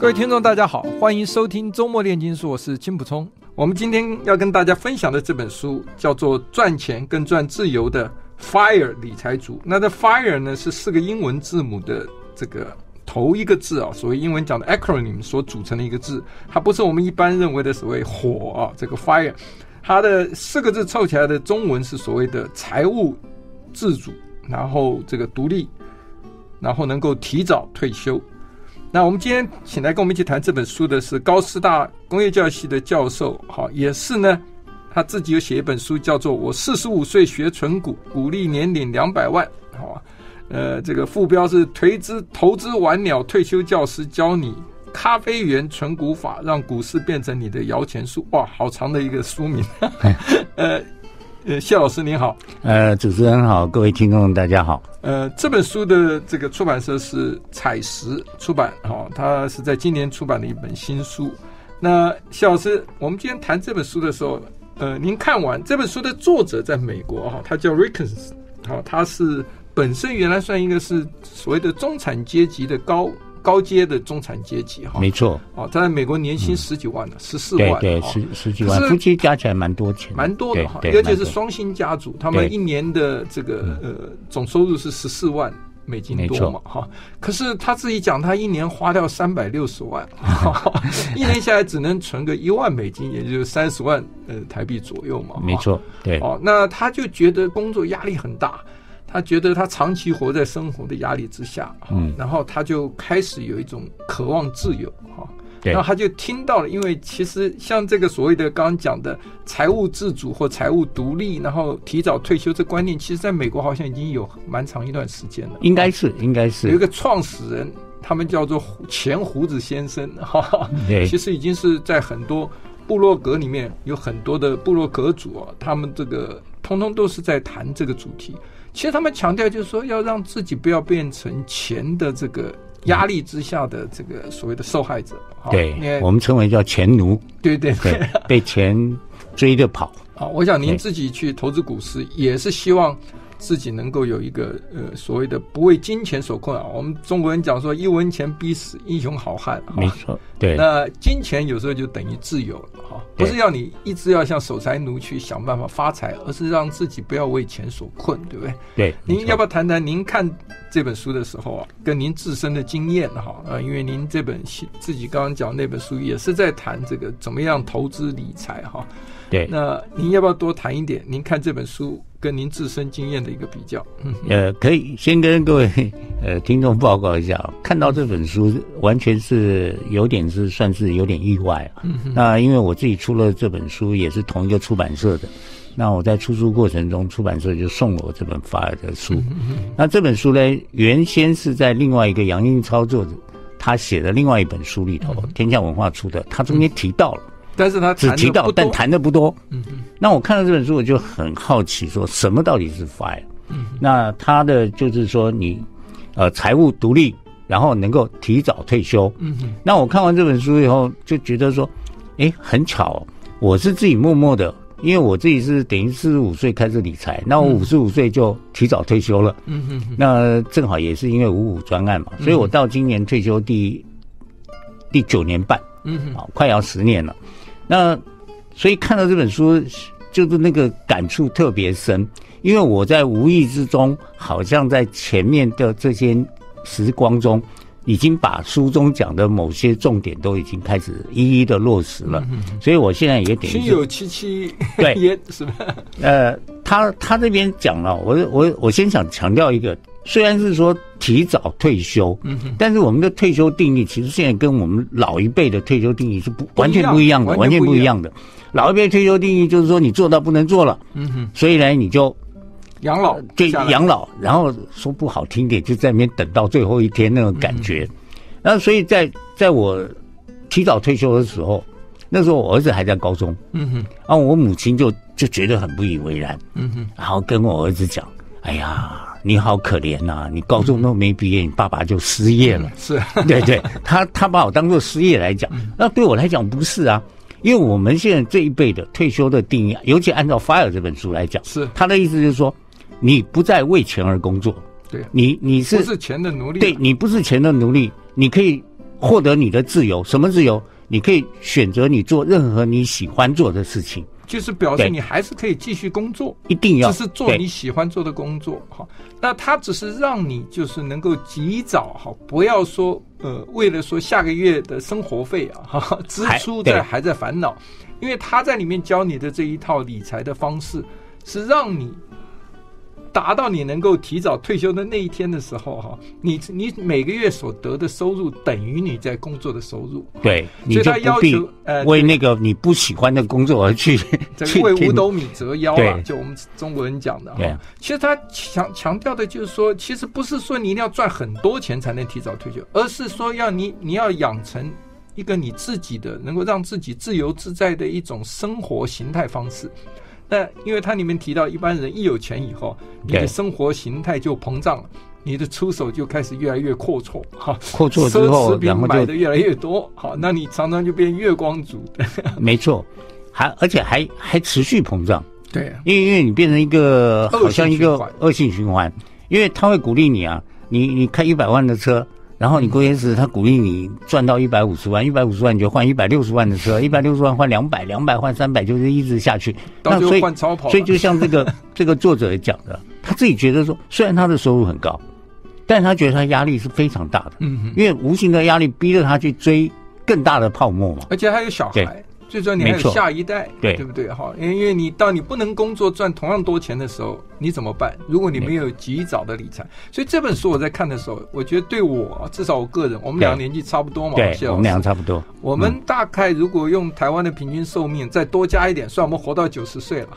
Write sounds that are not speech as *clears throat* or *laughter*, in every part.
各位听众，大家好，欢迎收听周末炼金术，我是金溥聪。我们今天要跟大家分享的这本书叫做《赚钱跟赚自由的 FIRE 理财族》。那这 FIRE 呢是四个英文字母的这个头一个字啊，所谓英文讲的 acronym 所组成的一个字，它不是我们一般认为的所谓火啊，这个 FIRE，它的四个字凑起来的中文是所谓的财务自主，然后这个独立，然后能够提早退休。那我们今天请来跟我们一起谈这本书的是高师大工业教育系的教授，好，也是呢，他自己有写一本书，叫做《我四十五岁学存股，鼓励年领两百万》，好，呃，这个副标是“颓资投资晚鸟退休教师教你咖啡园存股法，让股市变成你的摇钱树”，哇，好长的一个书名，*laughs* 呃。呃，谢老师您好，呃，主持人好，各位听众大家好。呃，这本书的这个出版社是采石出版，哈、哦，它是在今年出版的一本新书。那谢老师，我们今天谈这本书的时候，呃，您看完这本书的作者在美国，哈、哦，他叫 Rickens，好、哦，他是本身原来算一个是所谓的中产阶级的高。高阶的中产阶级哈，没错，哦，他在美国年薪十几万呢，十四万，对对，十十几万，夫妻加起来蛮多钱，蛮多的哈，尤其是双薪家族，他们一年的这个呃总收入是十四万美金多嘛哈，可是他自己讲，他一年花掉三百六十万，*laughs* 一年下来只能存个一万美金，也就是三十万呃台币左右嘛，没错，对，哦，那他就觉得工作压力很大。他觉得他长期活在生活的压力之下，嗯，然后他就开始有一种渴望自由，哈，对，然后他就听到了，因为其实像这个所谓的刚刚讲的财务自主或财务独立，然后提早退休这观念，其实在美国好像已经有蛮长一段时间了，应该是，应该是。有一个创始人，他们叫做前胡子先生，*laughs* 哈，对，其实已经是在很多部落格里面有很多的部落格主啊，他们这个通通都是在谈这个主题。其实他们强调就是说，要让自己不要变成钱的这个压力之下的这个所谓的受害者。对，我们称为叫钱奴。对对对，*laughs* 被钱追着跑。啊，我想您自己去投资股市也是希望。自己能够有一个呃所谓的不为金钱所困扰。我们中国人讲说，一文钱逼死英雄好汉。没错，对。那金钱有时候就等于自由了哈，不是要你一直要像守财奴去想办法发财，而是让自己不要为钱所困，对不对？对。您要不要谈谈您看这本书的时候啊，跟您自身的经验哈啊？因为您这本自己刚刚讲那本书也是在谈这个怎么样投资理财哈。对。那您要不要多谈一点？您看这本书。跟您自身经验的一个比较，嗯，呃，可以先跟各位 *laughs* 呃听众报告一下，看到这本书完全是有点是算是有点意外啊。嗯哼，那因为我自己出了这本书，也是同一个出版社的，那我在出书过程中，出版社就送了我这本 FIRE 的书。那这本书呢，原先是在另外一个杨英超作者他写的另外一本书里头，嗯、天下文化出的，他中间提到了。嗯但是他只提到，但谈的不多。嗯嗯。那我看到这本书，我就很好奇，说什么到底是 FIRE？嗯。那他的就是说，你呃财务独立，然后能够提早退休。嗯嗯。那我看完这本书以后，就觉得说，哎，很巧，我是自己默默的，因为我自己是等于四十五岁开始理财，那我五十五岁就提早退休了。嗯嗯。那正好也是因为五五专案嘛，所以我到今年退休第第九年半。嗯嗯。好，快要十年了。那，所以看到这本书，就是那个感触特别深，因为我在无意之中，好像在前面的这些时光中，已经把书中讲的某些重点都已经开始一一的落实了，嗯、所以我现在也点。心有戚戚对，也是吧？呃，他他这边讲了，我我我先想强调一个，虽然是说提早退休，嗯哼，但是我们的退休定义其实现在跟我们老一辈的退休定义是不完全不一样的，完全不一样。的。老一辈退休定义就是说你做到不能做了，嗯哼，所以呢你就。养老对养老，然后说不好听点，就在那边等到最后一天那种感觉。然后，所以在在我提早退休的时候，那时候我儿子还在高中，嗯哼，然后我母亲就就觉得很不以为然，嗯哼，然后跟我儿子讲：“哎呀，你好可怜呐，你高中都没毕业，你爸爸就失业了。”是，*laughs* 对对，他他把我当做失业来讲，那对我来讲不是啊，因为我们现在这一辈的退休的定义，尤其按照《FIRE》这本书来讲，是他的意思就是说。你不再为钱而工作，对，你你是不是钱的奴隶？对，你不是钱的奴隶，你可以获得你的自由。什么自由？你可以选择你做任何你喜欢做的事情，就是表示你还是可以继续工作，一定要只是做你喜欢做的工作。哈，那他只是让你就是能够及早哈，不要说呃，为了说下个月的生活费啊哈 *laughs* 支出在还在烦恼，因为他在里面教你的这一套理财的方式是让你。达到你能够提早退休的那一天的时候，哈，你你每个月所得的收入等于你在工作的收入，对，所以他要求呃为那个你不喜欢的工作而去，*laughs* 这个为五斗米折腰啊，就我们中国人讲的哈。其实他强强调的就是说，其实不是说你一定要赚很多钱才能提早退休，而是说要你你要养成一个你自己的能够让自己自由自在的一种生活形态方式。那因为它里面提到，一般人一有钱以后，你的生活形态就膨胀了，你的出手就开始越来越阔绰，哈，阔绰之后，奢侈品买的越来越多，好，那你常常就变月光族。*laughs* 没错，还而且还还持续膨胀。对啊，因为因为你变成一个好像一个恶性循环，因为他会鼓励你啊，你你开一百万的车。然后你过些时，他鼓励你赚到一百五十万，一百五十万你就换一百六十万的车，一百六十万换两百，两百换三百，就是一直下去。那所以换超跑。所以就像这个 *laughs* 这个作者也讲的，他自己觉得说，虽然他的收入很高，但是他觉得他压力是非常大的，嗯，因为无形的压力逼着他去追更大的泡沫嘛。而且还有小孩。最重要，你还有下一代，对，对不对？哈，因为因为你当你不能工作赚同样多钱的时候，你怎么办？如果你没有及早的理财，所以这本书我在看的时候，我觉得对我至少我个人，我们两个年纪差不多嘛，对，我们两个差不多。我们大概如果用台湾的平均寿命再多加一点，算我们活到九十岁了。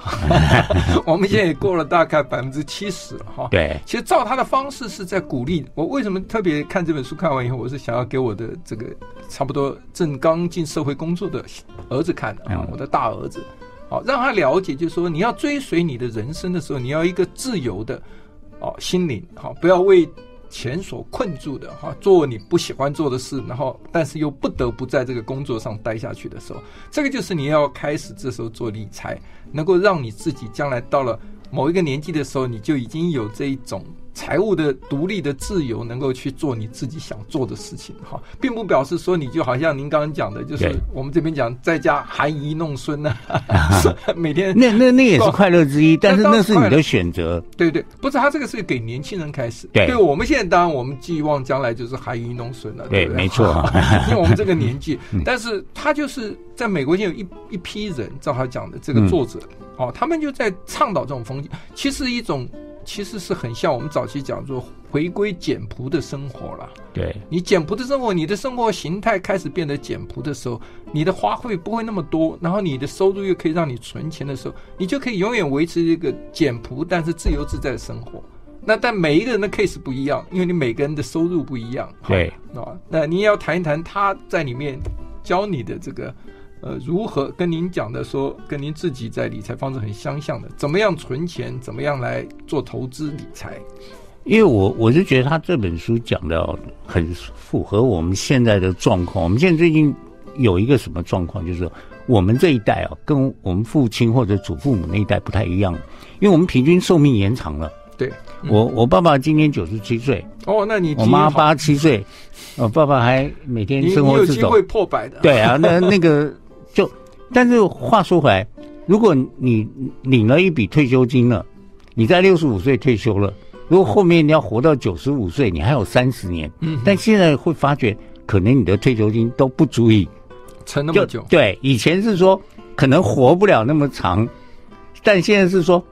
*laughs* 我们现在也过了大概百分之七十了，哈。对，其实照他的方式是在鼓励我。为什么特别看这本书？看完以后，我是想要给我的这个差不多正刚进社会工作的儿子看的啊，我的。大儿子，好，让他了解，就是说，你要追随你的人生的时候，你要一个自由的，哦，心灵，好，不要为钱所困住的，哈，做你不喜欢做的事，然后，但是又不得不在这个工作上待下去的时候，这个就是你要开始这时候做理财，能够让你自己将来到了某一个年纪的时候，你就已经有这一种。财务的独立的自由，能够去做你自己想做的事情，哈，并不表示说你就好像您刚刚讲的，就是我们这边讲在家含饴弄孙呢，*laughs* 每天那那那也是快乐之一，但是那是你的选择，对对，不是他这个是给年轻人开始，对，对我们现在当然我们寄望将来就是含饴弄孙了，对，没错，因为我们这个年纪，*laughs* 但是他就是在美国现在有一一批人，照他讲的这个作者，哦，他们就在倡导这种风气，其实一种。其实是很像我们早期讲说回归简朴的生活了。对，你简朴的生活，你的生活形态开始变得简朴的时候，你的花费不会那么多，然后你的收入又可以让你存钱的时候，你就可以永远维持一个简朴但是自由自在的生活。那但每一个人的 case 不一样，因为你每个人的收入不一样。对，啊，那你也要谈一谈他在里面教你的这个。呃，如何跟您讲的说，跟您自己在理财方式很相像的，怎么样存钱，怎么样来做投资理财？因为我我是觉得他这本书讲的很符合我们现在的状况。我们现在最近有一个什么状况，就是我们这一代啊，跟我们父亲或者祖父母那一代不太一样，因为我们平均寿命延长了。对，我我爸爸今年九十七岁。哦，那你我妈八十七岁，我爸爸还每天生活自走，会破百的。对啊，那那个。就，但是话说回来，如果你领了一笔退休金了，你在六十五岁退休了，如如果后面你要活到九十五岁，你还有三十年。嗯，但现在会发觉，可能你的退休金都不足以撑那么久。对，以前是说可能活不了那么长，但现在是说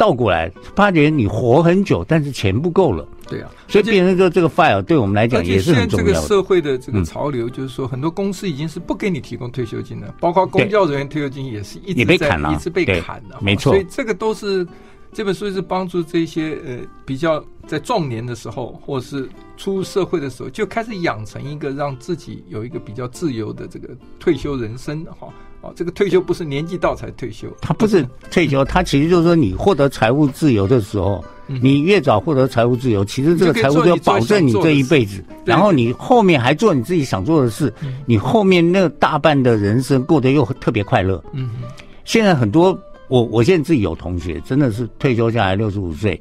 倒过来，发觉你活很久，但是钱不够了。对啊，所以变成说这个 FIRE 对我们来讲也是很重要的。这个社会的这个潮流，就是说很多公司已经是不给你提供退休金了，包括公教人员退休金也是一直在被砍了，一直被砍的。没错，所以这个都是这本书是帮助这些呃比较在壮年的时候，或是出入社会的时候，就开始养成一个让自己有一个比较自由的这个退休人生哈。哦，这个退休不是年纪到才退休，他不是退休，他其实就是说你获得财务自由的时候，你越早获得财务自由，其实这个财务就保证你这一辈子，然后你后面还做你自己想做的事，你后面那大半的人生过得又特别快乐。嗯，现在很多我我现在自己有同学真的是退休下来六十五岁，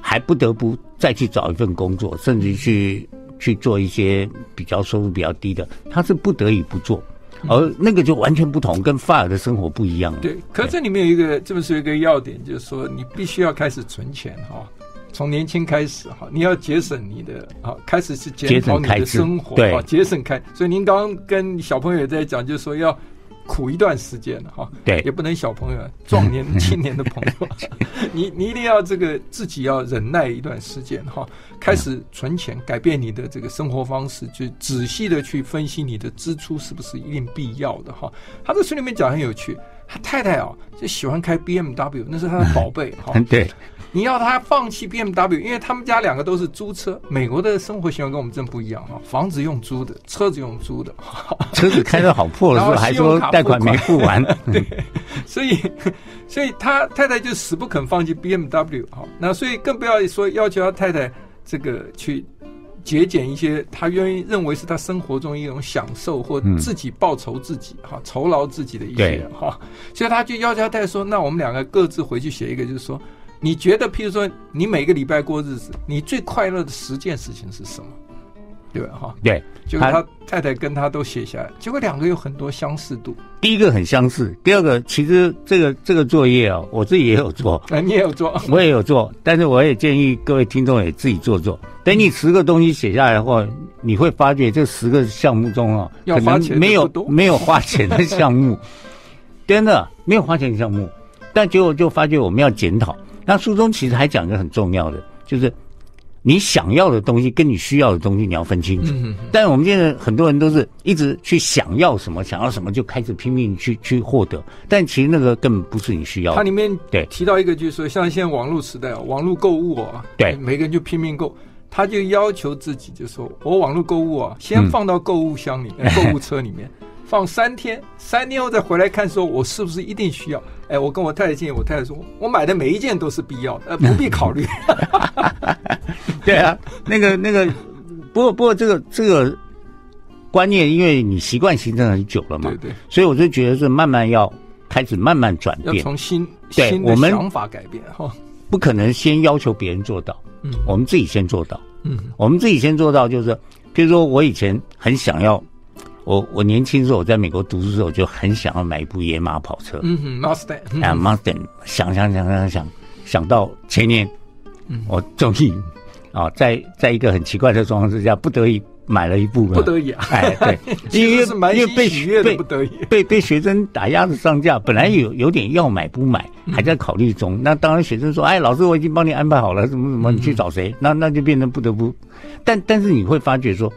还不得不再去找一份工作，甚至去去做一些比较收入比较低的，他是不得已不做。而那个就完全不同，跟 FIRE 的生活不一样。对，可是这里面有一个，这本书有一个要点，就是说你必须要开始存钱哈，从年轻开始哈，你要节省你的啊，开始是检讨你的生活，对，节省开。所以您刚刚跟小朋友也在讲，就是说要。苦一段时间了哈，对，也不能小朋友、壮年、*laughs* 青年的朋友，*laughs* 你你一定要这个自己要忍耐一段时间哈，开始存钱，改变你的这个生活方式，就仔细的去分析你的支出是不是一定必要的哈。他在书里面讲很有趣，他太太啊就喜欢开 BMW，那是他的宝贝哈。*laughs* 对。你要他放弃 BMW，因为他们家两个都是租车。美国的生活习惯跟我们真不一样哈，房子用租的，车子用租的，*laughs* *laughs* 车子开的好破了？还说贷款没付完。*laughs* 对，所以，所以他太太就死不肯放弃 BMW 哈。那所以更不要说要求他太太这个去节俭一些，他愿意认为是他生活中一种享受或自己报酬自己哈，酬劳自己的一些哈。所以他就要求他太太说：“那我们两个各自回去写一个，就是说。”你觉得，譬如说，你每个礼拜过日子，你最快乐的十件事情是什么？对吧？哈，对，结果他太太跟他都写下来，结果两个有很多相似度。第一个很相似，第二个其实这个这个作业啊，我自己也有做，啊，你也有做，*laughs* 我也有做，但是我也建议各位听众也自己做做。等你十个东西写下来的话，你会发觉这十个项目中啊，要花钱没有没有花钱的项目，*laughs* 真的没有花钱的项目，但结果就发觉我们要检讨。那书中其实还讲一个很重要的，就是你想要的东西跟你需要的东西你要分清楚。但我们现在很多人都是一直去想要什么，想要什么就开始拼命去去获得，但其实那个根本不是你需要的。它里面对提到一个，就是说像现在网络时代，网络购物啊，对，每个人就拼命购，他就要求自己，就说我网络购物啊，先放到购物箱里面、*laughs* 购物车里面。放三天，三天后再回来看，说我是不是一定需要？哎，我跟我太太建议，我太太说，我买的每一件都是必要的，呃，不必 *laughs* 考虑。*laughs* 对啊，那个那个，不过不过这个这个观念，因为你习惯形成很久了嘛，对对，所以我就觉得是慢慢要开始慢慢转变，要从新对新的想法改变哈，不可能先要求别人做到，嗯，我们自己先做到，嗯，我们自己先做到，就是比如说我以前很想要。我我年轻时候，我在美国读书的时候，就很想要买一部野马跑车。嗯哼，Mustang。啊，Mustang，想想想想想，想到前年，我终于啊，在在一个很奇怪的状况之下，不得已买了一部。不得已啊！哎，对，因为因为被学被不得已被被学生打压着上架，本来有有点要买不买，还在考虑中。那当然，学生说：“哎，老师，我已经帮你安排好了，怎么怎么，你去找谁？”那那就变成不得不。但但是你会发觉说，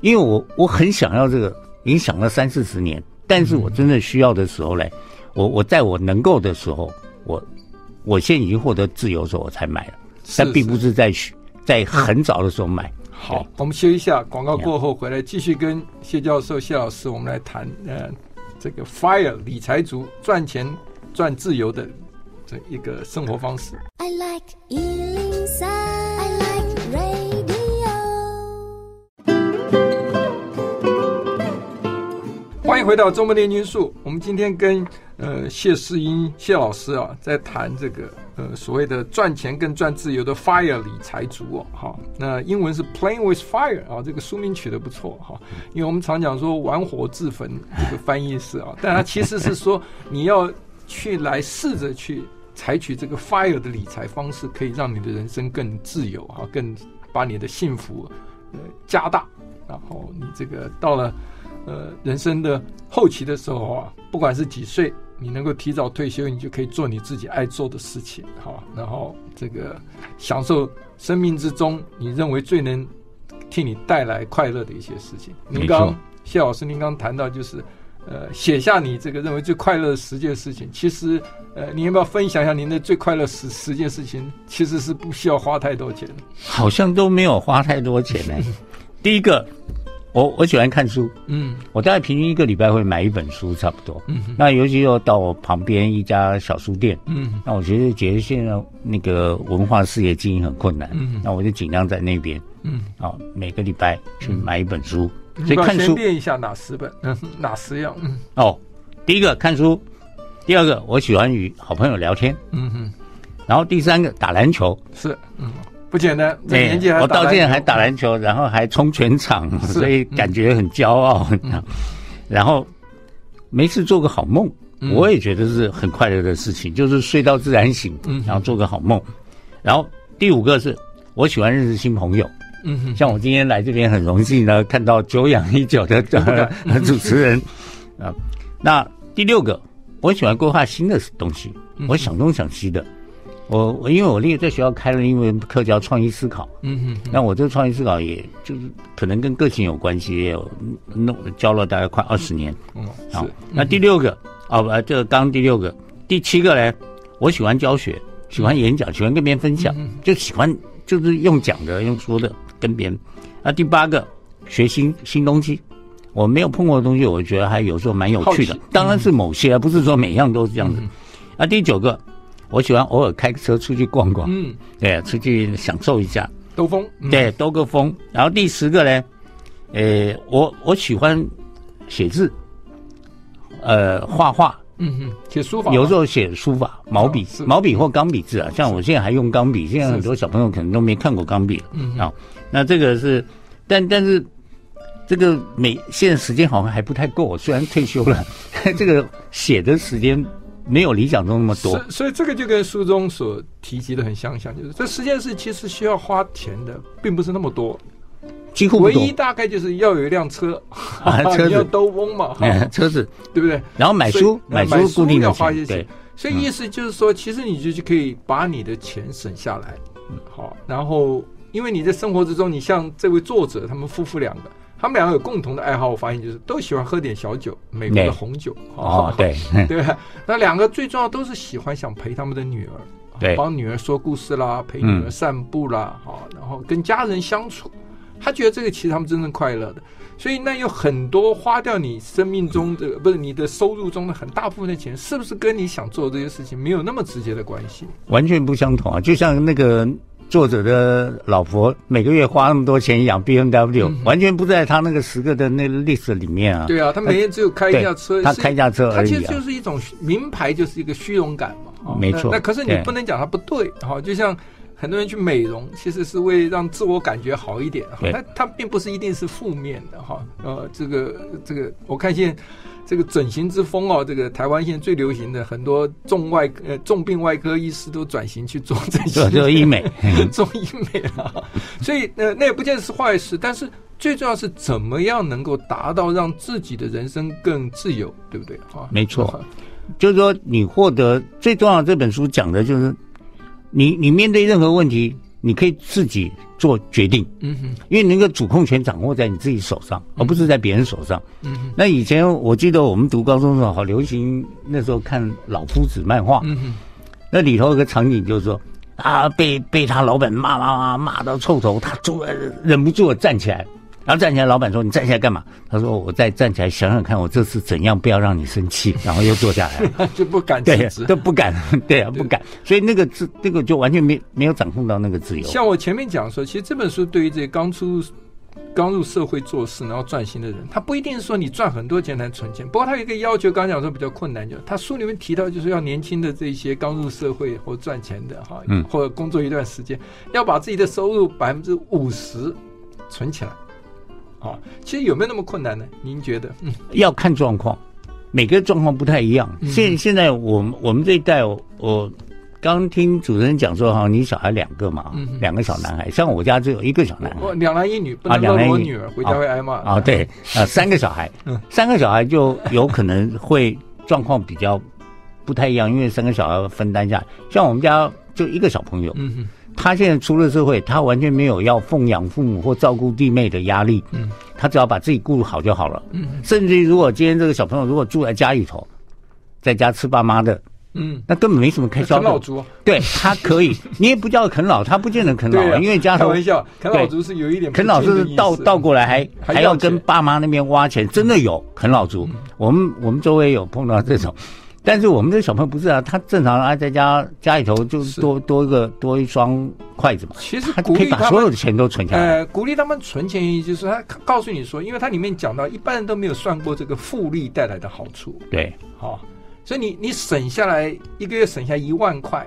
因为我我很想要这个。已经想了三四十年，但是我真正需要的时候嘞，我我在我能够的时候，我我现在已经获得自由的时候，我才买了，但并不是在在很早的时候买。好，我们休息一下，广告过后回来继续跟谢教授、谢老师，我们来谈呃这个 FIRE 理财族赚钱赚自由的这一个生活方式。I like 欢迎回到周末炼金术。我们今天跟呃谢世英谢老师啊，在谈这个呃所谓的赚钱跟赚自由的 FIRE 理财族哦，哈，那英文是 Playing with Fire 啊，这个书名取得不错哈，因为我们常讲说玩火自焚，这个翻译是啊，*laughs* 但它其实是说你要去来试着去采取这个 FIRE 的理财方式，可以让你的人生更自由啊，更把你的幸福呃加大。然后你这个到了呃人生的后期的时候啊，不管是几岁，你能够提早退休，你就可以做你自己爱做的事情，好，然后这个享受生命之中你认为最能替你带来快乐的一些事情。您刚谢老师，您刚谈到就是。呃，写下你这个认为最快乐的十件事情。其实，呃，你要不要分享一下您的最快乐十十件事情？其实是不需要花太多钱的，好像都没有花太多钱呢。*laughs* 第一个，我我喜欢看书，嗯，我大概平均一个礼拜会买一本书，差不多。嗯，那尤其又到我旁边一家小书店，嗯，那我觉得觉得现在那个文化事业经营很困难，嗯，那我就尽量在那边，嗯，啊，每个礼拜去买一本书。所以看书练一下哪十本？嗯，*laughs* 哪十样？嗯，哦，第一个看书，第二个我喜欢与好朋友聊天，嗯哼，然后第三个打篮球，是，嗯，不简单，这年纪还我到现在还打篮球，然后还冲全场，所以感觉很骄傲。然后没事做个好梦，我也觉得是很快乐的事情，就是睡到自然醒，然后做个好梦。然后第五个是我喜欢认识新朋友。嗯，像我今天来这边很荣幸呢，看到久仰已久的 *laughs* 主持人啊。那第六个，我喜欢规划新的东西，我想东想西的。我我因为我那个在学校开了英文课叫创意思考，嗯哼。那我这个创意思考，也就是可能跟个性有关系，也有弄教了大概快二十年。嗯，好。那第六个啊，不，这个刚第六个，第七个呢，我喜欢教学，喜欢演讲，喜欢跟别人分享，就喜欢就是用讲的，用说的。跟别人，那第八个学新新东西，我没有碰过的东西，我觉得还有时候蛮有趣的。嗯、当然是某些，而不是说每样都是这样子。嗯、那第九个，我喜欢偶尔开个车出去逛逛，嗯，对，出去享受一下，兜风，嗯、对，兜个风。然后第十个呢，呃，我我喜欢写字，呃，画画。嗯哼，写书法，有时候写书法，毛笔、毛笔或钢笔字啊。像我现在还用钢笔，现在很多小朋友可能都没看过钢笔了。嗯啊，那这个是，但但是这个每现在时间好像还不太够。虽然退休了，*laughs* 这个写的时间没有理想中那么多。所以这个就跟书中所提及的很相像，就是这十件事其实需要花钱的，并不是那么多。几乎唯一大概就是要有一辆车，啊，*laughs* 车子。要兜风嘛，*laughs* 车子。对不对？然后买书，买书固定要花一些钱，所以意思就是说，其实你就可以把你的钱省下来，好，然后因为你在生活之中，你像这位作者，他们夫妇两个，他们两个有共同的爱好，我发现就是都喜欢喝点小酒，美国的红酒，哦，*laughs* 对 *laughs* 对，那两个最重要都是喜欢想陪他们的女儿，对，帮女儿说故事啦，陪女儿散步啦，好，然后跟家人相处。他觉得这个其实他们真正快乐的，所以那有很多花掉你生命中的不是你的收入中的很大部分的钱，是不是跟你想做这些事情没有那么直接的关系？完全不相同啊！就像那个作者的老婆每个月花那么多钱养 BMW，嗯、完全不在他那个十个的那个 list 里面啊。对啊，他每天只有开一架车，他开一架车而已、啊、他其实就是一种名牌，就是一个虚荣感嘛。哦、没错那，那可是你不能讲他不对，好对，就像。很多人去美容，其实是为让自我感觉好一点，哈，它它并不是一定是负面的，哈，呃，这个这个，我看现在这个整形之风哦，这个台湾现在最流行的很多重外呃重病外科医师都转型去做整形，做医美，*laughs* 做医美了，所以呃那也不见得是坏事，但是最重要是怎么样能够达到让自己的人生更自由，对不对？啊，没错，就是说你获得最重要的这本书讲的就是。你你面对任何问题，你可以自己做决定，嗯哼，因为那个主控权掌握在你自己手上，而不是在别人手上，嗯哼。那以前我记得我们读高中的时候，好流行那时候看老夫子漫画，嗯哼，那里头有个场景就是说啊，被被他老板骂骂骂骂到臭头，他终于忍不住站起来。然后站起来，老板说：“你站起来干嘛？”他说：“我再站起来想想看，我这次怎样不要让你生气。”然后又坐下来，*laughs* 就不敢对，都不敢，对啊，不敢。所以那个自，那个就完全没没有掌控到那个自由。像我前面讲说，其实这本书对于这些刚出、刚入社会做事然后赚钱的人，他不一定是说你赚很多钱来存钱。不过他有一个要求，刚刚讲说比较困难，就他书里面提到，就是要年轻的这些刚入社会或赚钱的哈，嗯，或者工作一段时间，要把自己的收入百分之五十存起来。啊，其实有没有那么困难呢？您觉得？嗯，要看状况，每个状况不太一样。现、嗯、现在我们我们这一代，我刚听主持人讲说哈，你小孩两个嘛，嗯、两个小男孩，像我家只有一个小男孩，我两男一女，不能让我女。儿回家会挨骂啊、哦哦。对，啊，三个小孩，三个小孩就有可能会状况比较不太一样，因为三个小孩分担下来，像我们家就一个小朋友，嗯哼，他现在出了社会，他完全没有要奉养父母或照顾弟妹的压力，嗯，他只要把自己顾好就好了，嗯，甚至于如果今天这个小朋友如果住在家里头，在家吃爸妈的。嗯，那根本没什么开销。啃老族，对他可以，*laughs* 你也不叫啃老，他不见得啃老，啊、因为家头。开玩笑，啃老族是有一点。啃老是倒倒过来还还要跟爸妈那边挖钱，真的有啃老族。嗯、我们我们周围有碰到这种，但是我们这小朋友不是啊，他正常啊，在家家里头就多多一个多一双筷子嘛。其实他可以把所有的钱都存下来。呃，鼓励他们存钱，就是他告诉你说，因为它里面讲到，一般人都没有算过这个复利带来的好处。对，好。所以你你省下来一个月省下一万块，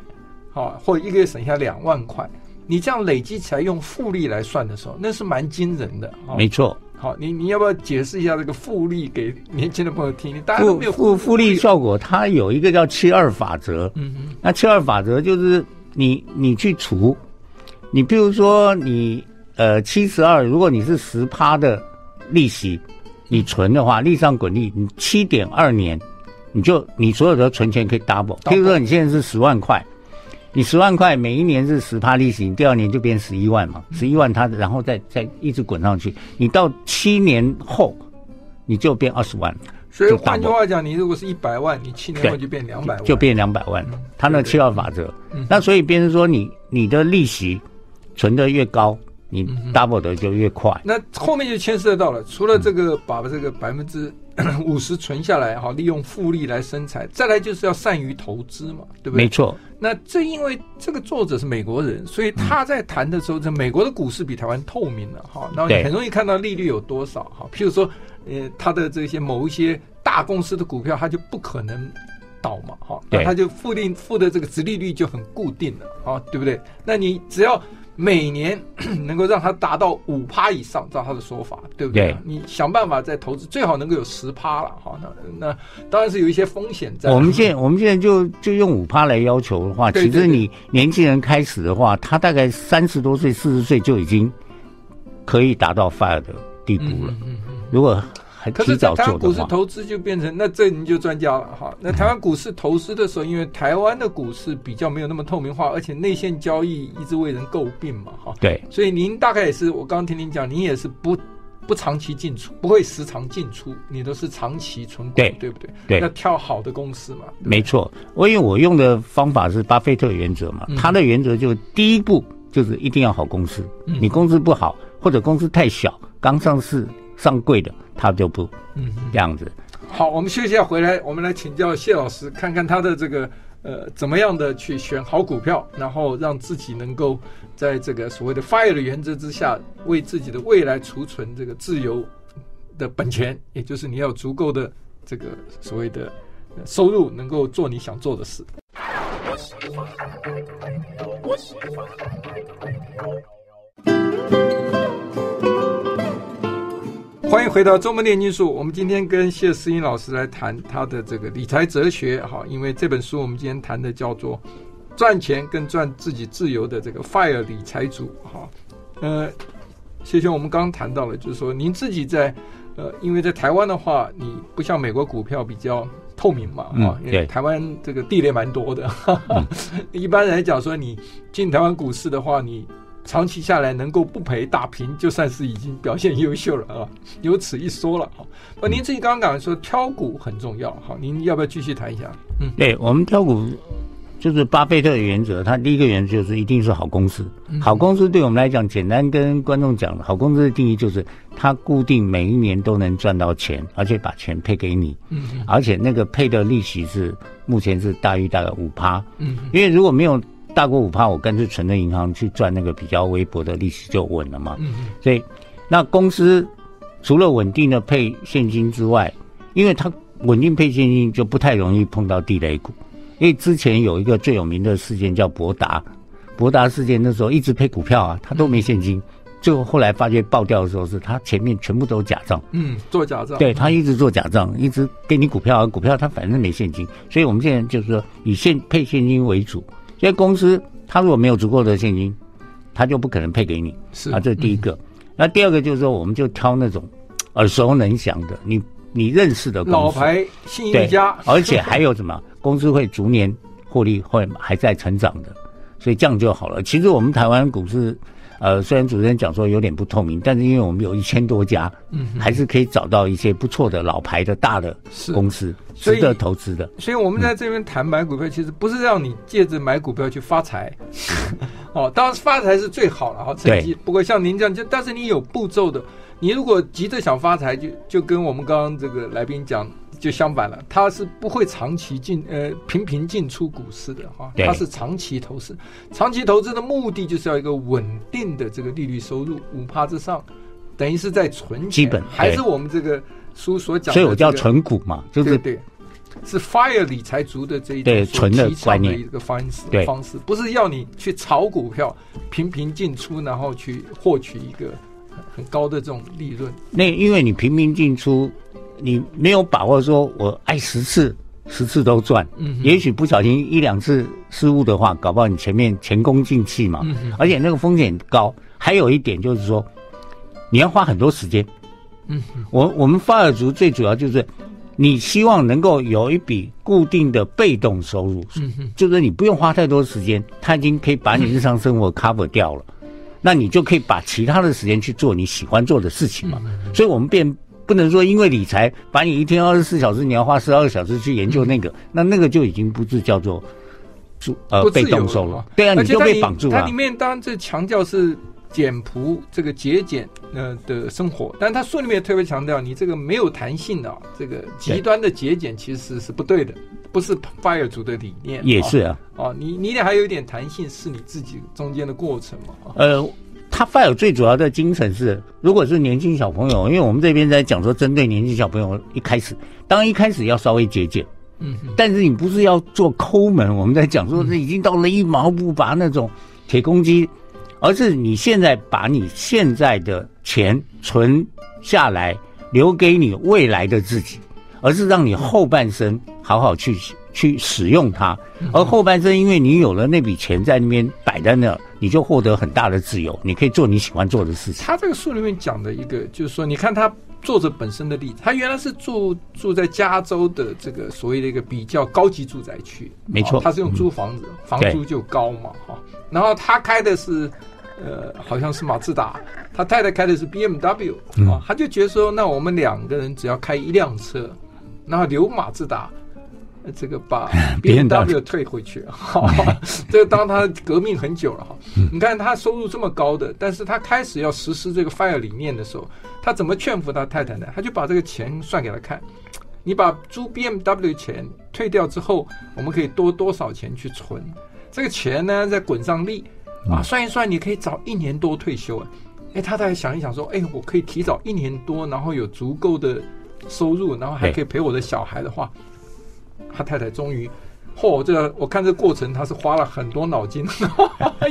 好，或者一个月省下两万块，你这样累积起来用复利来算的时候，那是蛮惊人的。没错。好，你你要不要解释一下这个复利给年轻的朋友听？你大家都没有复复利效果，它有一个叫七二法则。嗯嗯。那七二法则就是你你去除，你比如说你呃七十二，如果你是十趴的利息，你存的话，利上滚利，你七点二年。你就你所有的存钱可以 double，譬如说你现在是十万块，你十万块每一年是十趴利息，你第二年就变十一万嘛，十一万它然后再再一直滚上去，你到七年后你就变二十万。所以换句话讲，你如果是一百万，你七年后就变两百万，就变两百万。他那七二法则，那所以变成说你你的利息存的越高，你 double 的就越快。那后面就牵涉到了，除了这个把这个百分之。五十存下来，哈，利用复利来生财。再来就是要善于投资嘛，对不对？没错。那正因为这个作者是美国人，所以他在谈的时候，这美国的股市比台湾透明了，哈。然后你很容易看到利率有多少，哈。譬如说，呃，他的这些某一些大公司的股票，他就不可能倒嘛，哈。那他就付定付的这个值利率就很固定了，啊，对不对？那你只要。每年 *clears throat* 能够让它达到五趴以上，照他的说法，对不对？对，你想办法再投资，最好能够有十趴了，哈。那那当然是有一些风险在。我们现在我们现在就就用五趴来要求的话，其实你年轻人开始的话，他大概三十多岁、四十岁就已经可以达到 FIRE 的地步了。嗯嗯嗯，如果。可是，在台湾股市投资就变成那这您就专家了哈。那台湾股市投资的时候，因为台湾的股市比较没有那么透明化，而且内线交易一直为人诟病嘛哈。对，所以您大概也是，我刚刚听您讲，您也是不不长期进出，不会时常进出，你都是长期存股，对对不对？对，要挑好的公司嘛。没错，我因为我用的方法是巴菲特原则嘛，他的原则就是第一步就是一定要好公司，你公司不好或者公司太小，刚上市。上柜的他就不，嗯，这样子。好，我们休息一下，回来我们来请教谢老师，看看他的这个呃怎么样的去选好股票，然后让自己能够在这个所谓的 FIRE 的原则之下，为自己的未来储存这个自由的本钱，也就是你要足够的这个所谓的收入，能够做你想做的事。欢迎回到周末炼金术。我们今天跟谢思英老师来谈他的这个理财哲学，哈，因为这本书我们今天谈的叫做赚钱跟赚自己自由的这个 FIRE 理财族，哈，呃，谢兄，我们刚刚谈到了，就是说您自己在，呃，因为在台湾的话，你不像美国股票比较透明嘛，啊，因为台湾这个地雷蛮多的，哈哈，*laughs* 一般来讲说你进台湾股市的话，你。长期下来能够不赔打平，就算是已经表现优秀了啊！*laughs* 有此一说了哈。那您自己刚刚讲说挑股很重要，好，您要不要继续谈一下？嗯，对我们挑股就是巴菲特的原则，他第一个原则就是一定是好公司。好公司对我们来讲，简单跟观众讲，好公司的定义就是它固定每一年都能赚到钱，而且把钱配给你，嗯，而且那个配的利息是目前是大于大概五趴，嗯，因为如果没有。大过五趴，我干脆存在银行去赚那个比较微薄的利息就稳了嘛。嗯，所以，那公司除了稳定的配现金之外，因为它稳定配现金，就不太容易碰到地雷股。因为之前有一个最有名的事件叫博达，博达事件那时候一直配股票啊，它都没现金，最后后来发觉爆掉的时候，是它前面全部都是假账。嗯，做假账。对，他一直做假账，一直给你股票，股票它反正没现金，所以我们现在就是说以现配现金为主。所以公司他如果没有足够的现金，他就不可能配给你。是啊，这是第一个。嗯、那第二个就是说，我们就挑那种耳熟能详的，你你认识的公司，老牌信誉家，而且还有什么 *laughs* 公司会逐年获利会还在成长的，所以这样就好了。其实我们台湾股市。呃，虽然主持人讲说有点不透明，但是因为我们有一千多家，嗯，还是可以找到一些不错的老牌的大的公司，值得投资的。所以我们在这边谈买股票，其实不是让你借着买股票去发财，*laughs* 哦，当然发财是最好了哈，成绩。不过像您这样，就但是你有步骤的，你如果急着想发财，就就跟我们刚刚这个来宾讲。就相反了，它是不会长期进呃频频进出股市的哈，它是长期投资，长期投资的目的就是要一个稳定的这个利率收入五趴之上，等于是在存钱，基本还是我们这个书所讲的、这个，所以我叫存股嘛，就是对，对，是 FIRE 理财族的这一种存的观念。的一个方式方式，不是要你去炒股票频频进出，然后去获取一个很高的这种利润。那因为你频频进出。你没有把握说，我爱十次，十次都赚。嗯，也许不小心一两次失误的话，搞不好你前面前功尽弃嘛。嗯，而且那个风险高。还有一点就是说，你要花很多时间。嗯，我我们 FIRE 族最主要就是，你希望能够有一笔固定的被动收入。嗯，就是你不用花太多时间，它已经可以把你日常生活 cover 掉了。嗯，那你就可以把其他的时间去做你喜欢做的事情嘛。嗯，所以我们变。不能说因为理财把你一天二十四小时，你要花十二个小时去研究那个，嗯、那那个就已经不是叫做，呃被动收入。对啊，你就被绑住了。它里面当然这强调是简朴这个节俭呃的生活，但他书里面特别强调，你这个没有弹性的、啊、这个极端的节俭其实是不对的，不是 FIRE 族的理念。也是啊，哦，你你得还有一点弹性，是你自己中间的过程嘛。呃。他 FIRE 最主要的精神是，如果是年轻小朋友，因为我们这边在讲说，针对年轻小朋友，一开始，当一开始要稍微节俭，嗯，但是你不是要做抠门，我们在讲说，这已经到了一毛不拔那种铁公鸡，而是你现在把你现在的钱存下来，留给你未来的自己，而是让你后半生好好去去使用它，而后半生因为你有了那笔钱在那边摆在那儿。你就获得很大的自由，你可以做你喜欢做的事情。他这个书里面讲的一个，就是说，你看他作者本身的例子，他原来是住住在加州的这个所谓的一个比较高级住宅区，没错，他是用租房子，嗯、房租就高嘛，哈。然后他开的是，呃，好像是马自达，他太太开的是 BMW，啊、嗯，他就觉得说，那我们两个人只要开一辆车，然后留马自达。这个把 *laughs* BMW 退回去，哈，*laughs* 这个当他革命很久了哈。你看他收入这么高的，但是他开始要实施这个 FIRE 理念的时候，他怎么劝服他太太呢？他就把这个钱算给他看，你把租 BMW 钱退掉之后，我们可以多多少钱去存？这个钱呢，再滚上利啊，算一算，你可以早一年多退休啊。哎，他再想一想说，哎，我可以提早一年多，然后有足够的收入，然后还可以陪我的小孩的话。他太太终于，嚯、哦！这个我看这过程，他是花了很多脑筋，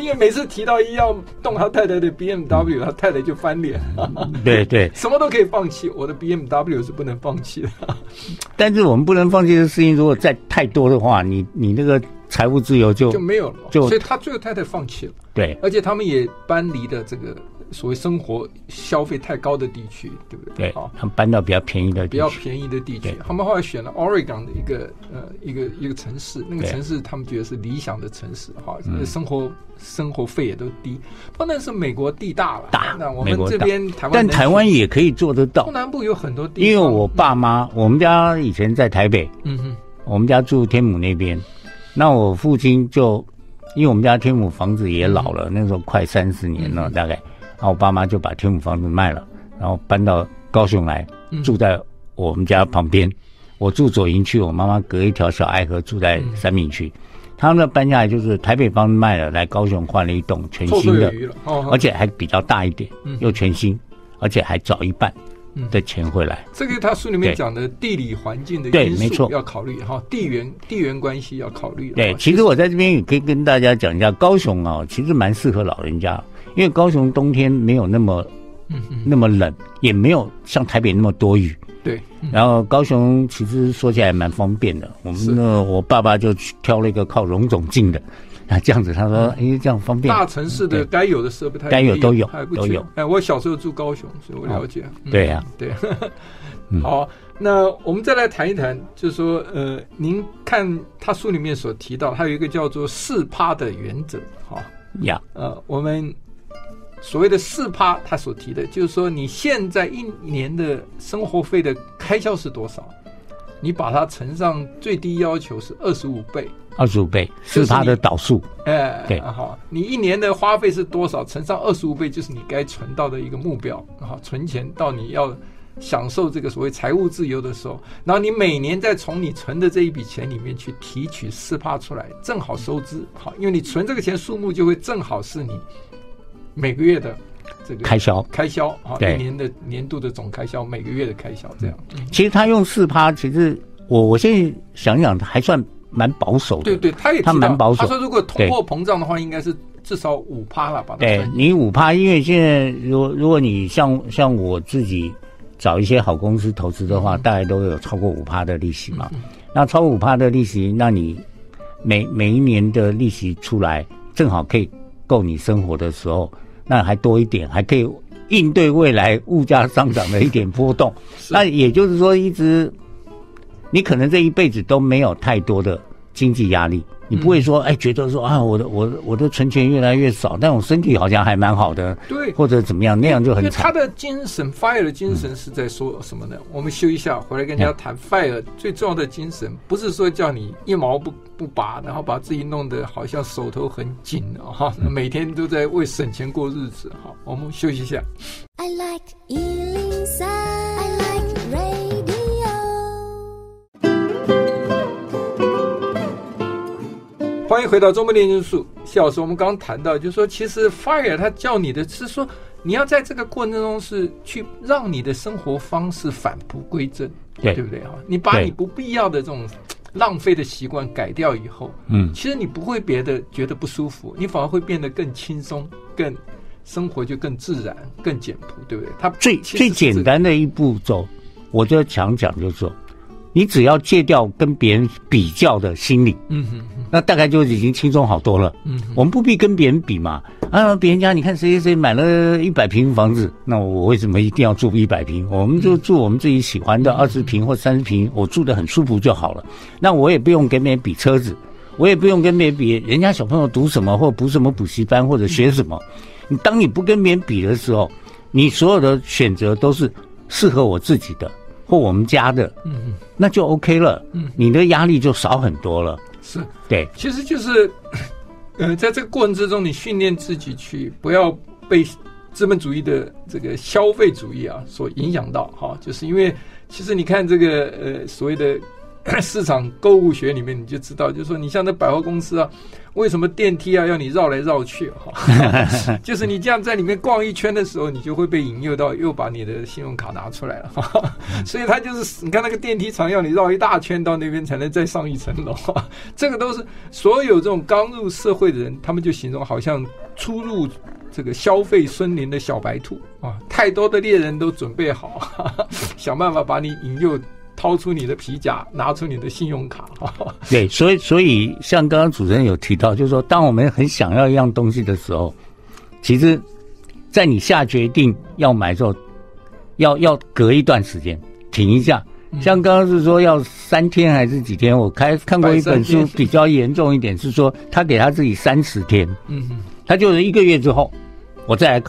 因为每次提到一要动他太太的 BMW，、嗯、他太太就翻脸。对对，什么都可以放弃，我的 BMW 是不能放弃的。但是我们不能放弃的事情，如果再太多的话，你你那个财务自由就就没有了。就所以他最后太太放弃了。对，而且他们也搬离了这个。所谓生活消费太高的地区，对不对？对，好，他们搬到比较便宜的地区，比较便宜的地区。他们后来选了 Oregon 的一个呃一个一个城市，那个城市他们觉得是理想的城市，哈，生活生活费也都低。不过那是美国地大了，大。那我们这边台湾，但台湾也可以做得到。中南部有很多地，因为我爸妈，我们家以前在台北，嗯哼，我们家住天母那边，那我父亲就，因为我们家天母房子也老了，那时候快三十年了，大概。然后我爸妈就把天母房子卖了，然后搬到高雄来，住在我们家旁边。嗯、我住左营区，我妈妈隔一条小爱河住在三明区。嗯、他们搬下来就是台北房子卖了，来高雄换了一栋全新的，而且还比较大一点，嗯、又全新，而且还早一半的钱回来。这个他书里面讲的地理环境的因素要考虑哈，地缘地缘关系要考虑。对，其实我在这边也可以跟大家讲一下，高雄啊，其实蛮适合老人家。因为高雄冬天没有那么，嗯，那么冷，也没有像台北那么多雨。对，然后高雄其实说起来蛮方便的。我们呢，我爸爸就挑了一个靠荣总近的，*laughs* 那这样子，他说，哎、嗯，这样方便。大城市的该有的设备，该有都有，都有。哎，我小时候住高雄，所以我了解。嗯、对呀、啊，对。*laughs* 好，那我们再来谈一谈，就是说，呃，您看他书里面所提到，他有一个叫做四趴的原则，哈呀，呃，我们所谓的四趴，他所提的就是说，你现在一年的生活费的开销是多少？你把它乘上最低要求是二十五倍，二十五倍是它的导数。哎，对，好，你一年的花费是多少？乘上二十五倍就是你该存到的一个目标。好，存钱到你要享受这个所谓财务自由的时候，然后你每年再从你存的这一笔钱里面去提取四趴出来，正好收支。好，因为你存这个钱数目就会正好是你每个月的。这个开销开销啊，一年的年度的总开销，每个月的开销这样。其实他用四趴，其实我我现在想想还算蛮保守的。对对，他也他蛮保守。他说如果通货膨胀的话，应该是至少五趴了吧？对，你五趴，因为现在如果如果你像像我自己找一些好公司投资的话，大概都有超过五趴的利息嘛。那超过五趴的利息，那你每每一年的利息出来，正好可以够你生活的时候。那还多一点，还可以应对未来物价上涨的一点波动。那也就是说，一直你可能这一辈子都没有太多的经济压力。你不会说，哎，觉得说啊，我的我我的存钱越来越少，但我身体好像还蛮好的，对，或者怎么样，那样就很惨。他的精神，fire 的精神是在说什么呢？嗯、我们休一下，回来跟大家谈 fire 最重要的精神，不是说叫你一毛不不拔，然后把自己弄得好像手头很紧哈，每天都在为省钱过日子。好，我们休息一下。I like 欢迎回到周末炼金术，谢老师。我们刚刚谈到，就是说，其实 FIRE 他叫你的是说，你要在这个过程中是去让你的生活方式返璞归真，对，对不对哈？你把你不必要的这种浪费的习惯改掉以后，嗯，其实你不会别的觉得不舒服，你反而会变得更轻松，更生活就更自然、更简朴，对不对？他最最简单的一步骤，我就强讲就是说。你只要戒掉跟别人比较的心理，嗯哼，那大概就已经轻松好多了。嗯，我们不必跟别人比嘛。啊，别人家你看谁谁谁买了一百平房子，那我为什么一定要住一百平？我们就住我们自己喜欢的二十平或三十平，我住的很舒服就好了。那我也不用跟别人比车子，我也不用跟别人比人家小朋友读什么或补什么补习班或者学什么。你当你不跟别人比的时候，你所有的选择都是适合我自己的。或我们家的，嗯嗯，那就 OK 了，嗯，你的压力就少很多了。是，对，其实就是，呃，在这个过程之中，你训练自己去不要被资本主义的这个消费主义啊所影响到，哈，就是因为其实你看这个呃所谓的。*coughs* 市场购物学里面你就知道，就是说你像那百货公司啊，为什么电梯啊要你绕来绕去哈？*laughs* 就是你这样在里面逛一圈的时候，你就会被引诱到又把你的信用卡拿出来了。*laughs* 所以他就是你看那个电梯场要你绕一大圈到那边才能再上一层楼。*laughs* 这个都是所有这种刚入社会的人，他们就形容好像初入这个消费森林的小白兔啊，太多的猎人都准备好，想办法把你引诱。掏出你的皮夹，拿出你的信用卡。*laughs* 对，所以所以像刚刚主持人有提到，就是说，当我们很想要一样东西的时候，其实，在你下决定要买的时候，要要隔一段时间停一下。像刚刚是说要三天还是几天？我开看过一本书，比较严重一点是说，他给他自己三十天，嗯，他就是一个月之后，我再来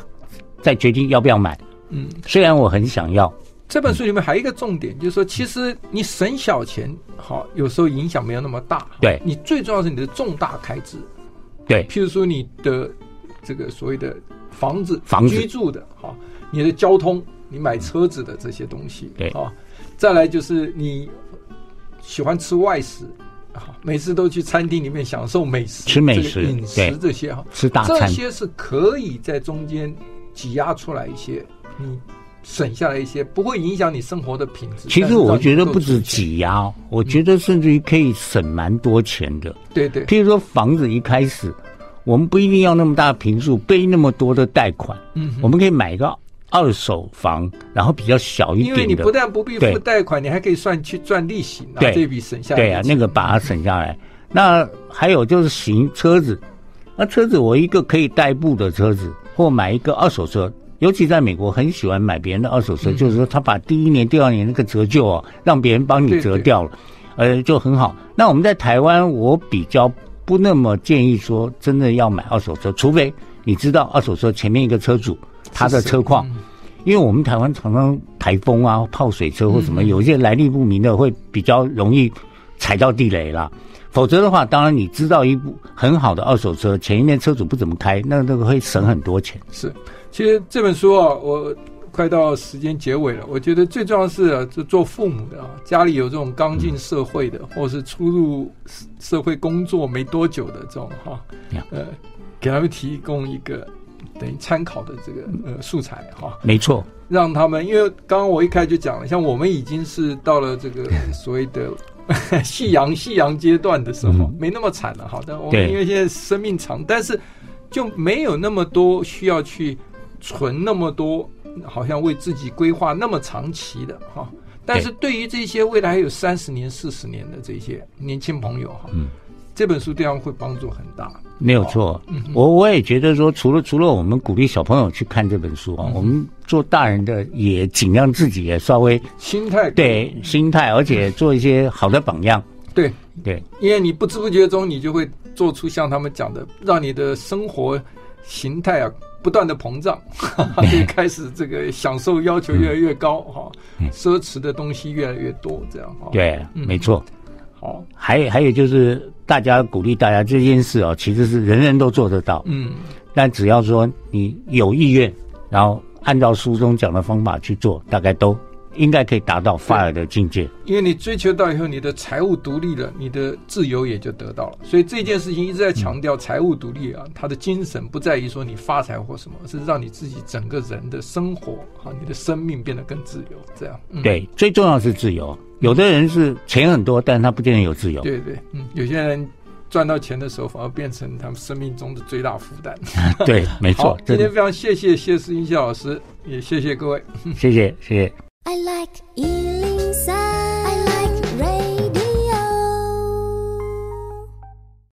再决定要不要买。嗯，虽然我很想要。这本书里面还有一个重点，就是说，其实你省小钱，好，有时候影响没有那么大。对，你最重要是你的重大开支。对，譬如说你的这个所谓的房子、房子居住的，哈，你的交通，你买车子的这些东西，对啊，再来就是你喜欢吃外食，好，每次都去餐厅里面享受美食、吃美食、饮食这些哈，吃大餐，这些是可以在中间挤压出来一些，你。省下来一些，不会影响你生活的品质。其实我觉得不止挤压，我觉得甚至于可以省蛮多钱的。对对，譬如说房子一开始，我们不一定要那么大的坪数，背那么多的贷款。嗯，我们可以买个二手房，然后比较小一点的。因为你不但不必付贷款，你还可以算去赚利息，拿这笔省下来。对啊，那个把它省下来。那还有就是行车子，那车子我一个可以代步的车子，或买一个二手车，尤其在美国很喜欢买别人的二手车，嗯、就是说他把第一年、第二年那个折旧啊，让别人帮你折掉了，对对呃，就很好。那我们在台湾，我比较不那么建议说真的要买二手车，除非你知道二手车前面一个车主他的车况。因为我们台湾常常台风啊、泡水车或什么，有一些来历不明的，会比较容易踩到地雷啦。否则的话，当然你知道一部很好的二手车，前一面车主不怎么开，那那个会省很多钱。是，其实这本书啊，我快到时间结尾了。我觉得最重要是啊，就做父母的啊，家里有这种刚进社会的，或是初入社会工作没多久的这种哈，呃，给他们提供一个。等于参考的这个呃素材哈，没错，让他们因为刚刚我一开始就讲了，像我们已经是到了这个 *laughs* 所谓的 *laughs* 夕阳夕阳阶段的时候，嗯、没那么惨了哈。但我们因为现在生命长，但是就没有那么多需要去存那么多，好像为自己规划那么长期的哈。但是对于这些未来还有三十年、四十年的这些年轻朋友哈，嗯。这本书对他们会帮助很大，没有错。我我也觉得说，除了除了我们鼓励小朋友去看这本书啊，嗯、我们做大人的也尽量自己也稍微心态对心态，而且做一些好的榜样。对对，对因为你不知不觉中，你就会做出像他们讲的，让你的生活形态啊不断的膨胀，就 *laughs* 开始这个享受要求越来越高哈，嗯、奢侈的东西越来越多，这样哈。对，嗯、没错。好，还还有就是，大家鼓励大家这件事哦，其实是人人都做得到。嗯，但只要说你有意愿，然后按照书中讲的方法去做，大概都应该可以达到 FIRE 的境界。因为你追求到以后，你的财务独立了，你的自由也就得到了。所以这件事情一直在强调财务独立啊，他的精神不在于说你发财或什么，是让你自己整个人的生活啊，你的生命变得更自由。这样，嗯、对，最重要是自由。有的人是钱很多，但是他不见得有自由。对对，嗯，有些人赚到钱的时候，反而变成他们生命中的最大负担。*laughs* 对，没错。今天非常谢谢谢世英谢老师，也谢谢各位，谢谢谢谢。I like Ealing Sound.